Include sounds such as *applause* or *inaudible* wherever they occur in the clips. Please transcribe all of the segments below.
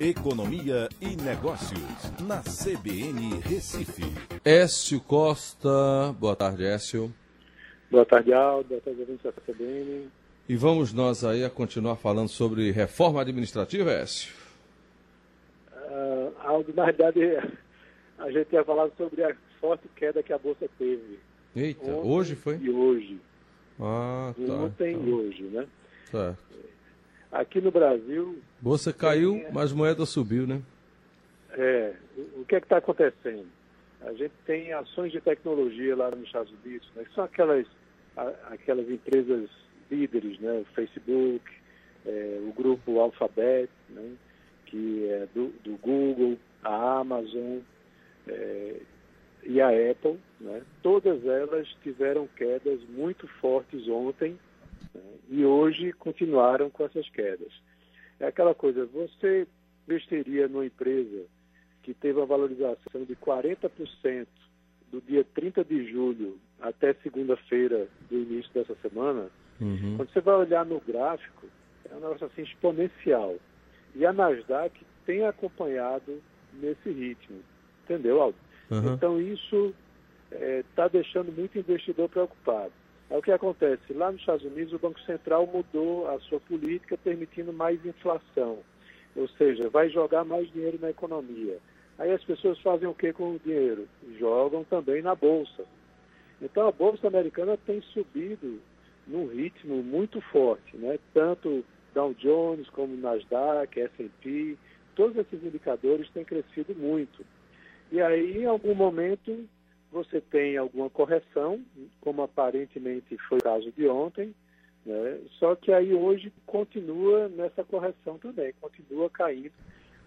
Economia e Negócios, na CBN Recife. Écio Costa, boa tarde, Écio. Boa tarde, Aldo. Boa tarde, ouvintes da CBN. E vamos nós aí a continuar falando sobre reforma administrativa, Écio? Uh, Aldo, na verdade, a gente ia falar sobre a forte queda que a Bolsa teve. Eita, ontem hoje foi? E hoje. Ah, tá. Ontem tá. e hoje, né? Certo. Aqui no Brasil. Bolsa caiu, mas moeda subiu, né? É. O que é que está acontecendo? A gente tem ações de tecnologia lá nos Estados Unidos, né? que são aquelas, aquelas empresas líderes, né? O Facebook, é, o grupo Alphabet, né? que é do, do Google, a Amazon é, e a Apple, né? todas elas tiveram quedas muito fortes ontem? E hoje continuaram com essas quedas. É aquela coisa, você investiria numa empresa que teve uma valorização de 40% do dia 30 de julho até segunda-feira do início dessa semana, uhum. quando você vai olhar no gráfico, é um negócio assim exponencial. E a Nasdaq tem acompanhado nesse ritmo. Entendeu, Aldo? Uhum. Então isso está é, deixando muito investidor preocupado. É o que acontece. Lá nos Estados Unidos, o Banco Central mudou a sua política, permitindo mais inflação. Ou seja, vai jogar mais dinheiro na economia. Aí as pessoas fazem o que com o dinheiro? Jogam também na Bolsa. Então a Bolsa Americana tem subido num ritmo muito forte, né? tanto Dow Jones como Nasdaq, S&P, todos esses indicadores têm crescido muito. E aí, em algum momento, você tem alguma correção, como aparentemente foi o caso de ontem, né? só que aí hoje continua nessa correção também, continua caindo.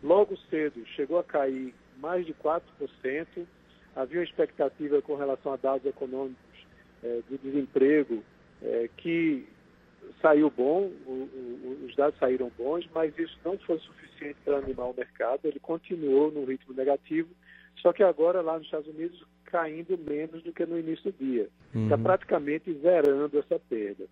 Logo cedo chegou a cair mais de 4%, havia uma expectativa com relação a dados econômicos é, de desemprego é, que saiu bom, o, o, os dados saíram bons, mas isso não foi suficiente para animar o mercado, ele continuou no ritmo negativo, só que agora lá nos Estados Unidos caindo menos do que no início do dia. Está uhum. praticamente zerando essa perda.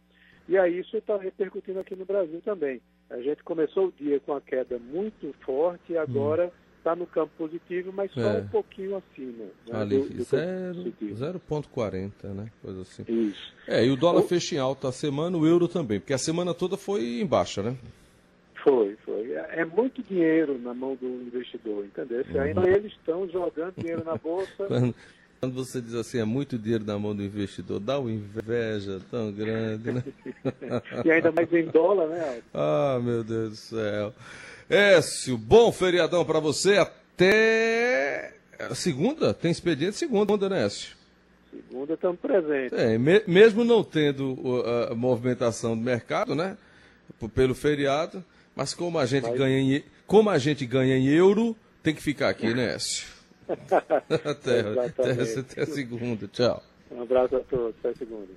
E aí isso está repercutindo aqui no Brasil também. A gente começou o dia com a queda muito forte e agora está uhum. no campo positivo, mas só é. um pouquinho acima. Né, Ali, 0,40, né? Coisa assim. Isso. É, e o dólar o... fecha em alta a semana, o euro também, porque a semana toda foi em baixa, né? Foi, foi. É, muito dinheiro na mão do investidor, entendeu? Uhum. Ainda eles estão jogando dinheiro na bolsa. *laughs* quando, quando, você diz assim, é muito dinheiro na mão do investidor, dá uma inveja tão grande, né? *laughs* e ainda mais em dólar, né? Ah, meu Deus do céu. Écio, bom feriadão para você até segunda? Tem expediente segunda, né, Écio? Segunda estamos presentes. É, me, mesmo não tendo a movimentação do mercado, né? Pelo feriado, mas como a gente, Mas... ganha, em, como a gente ganha em euro, tem que ficar aqui, né, Écio? *laughs* *laughs* até, até, até segunda. Tchau. Um abraço a todos. Até segunda.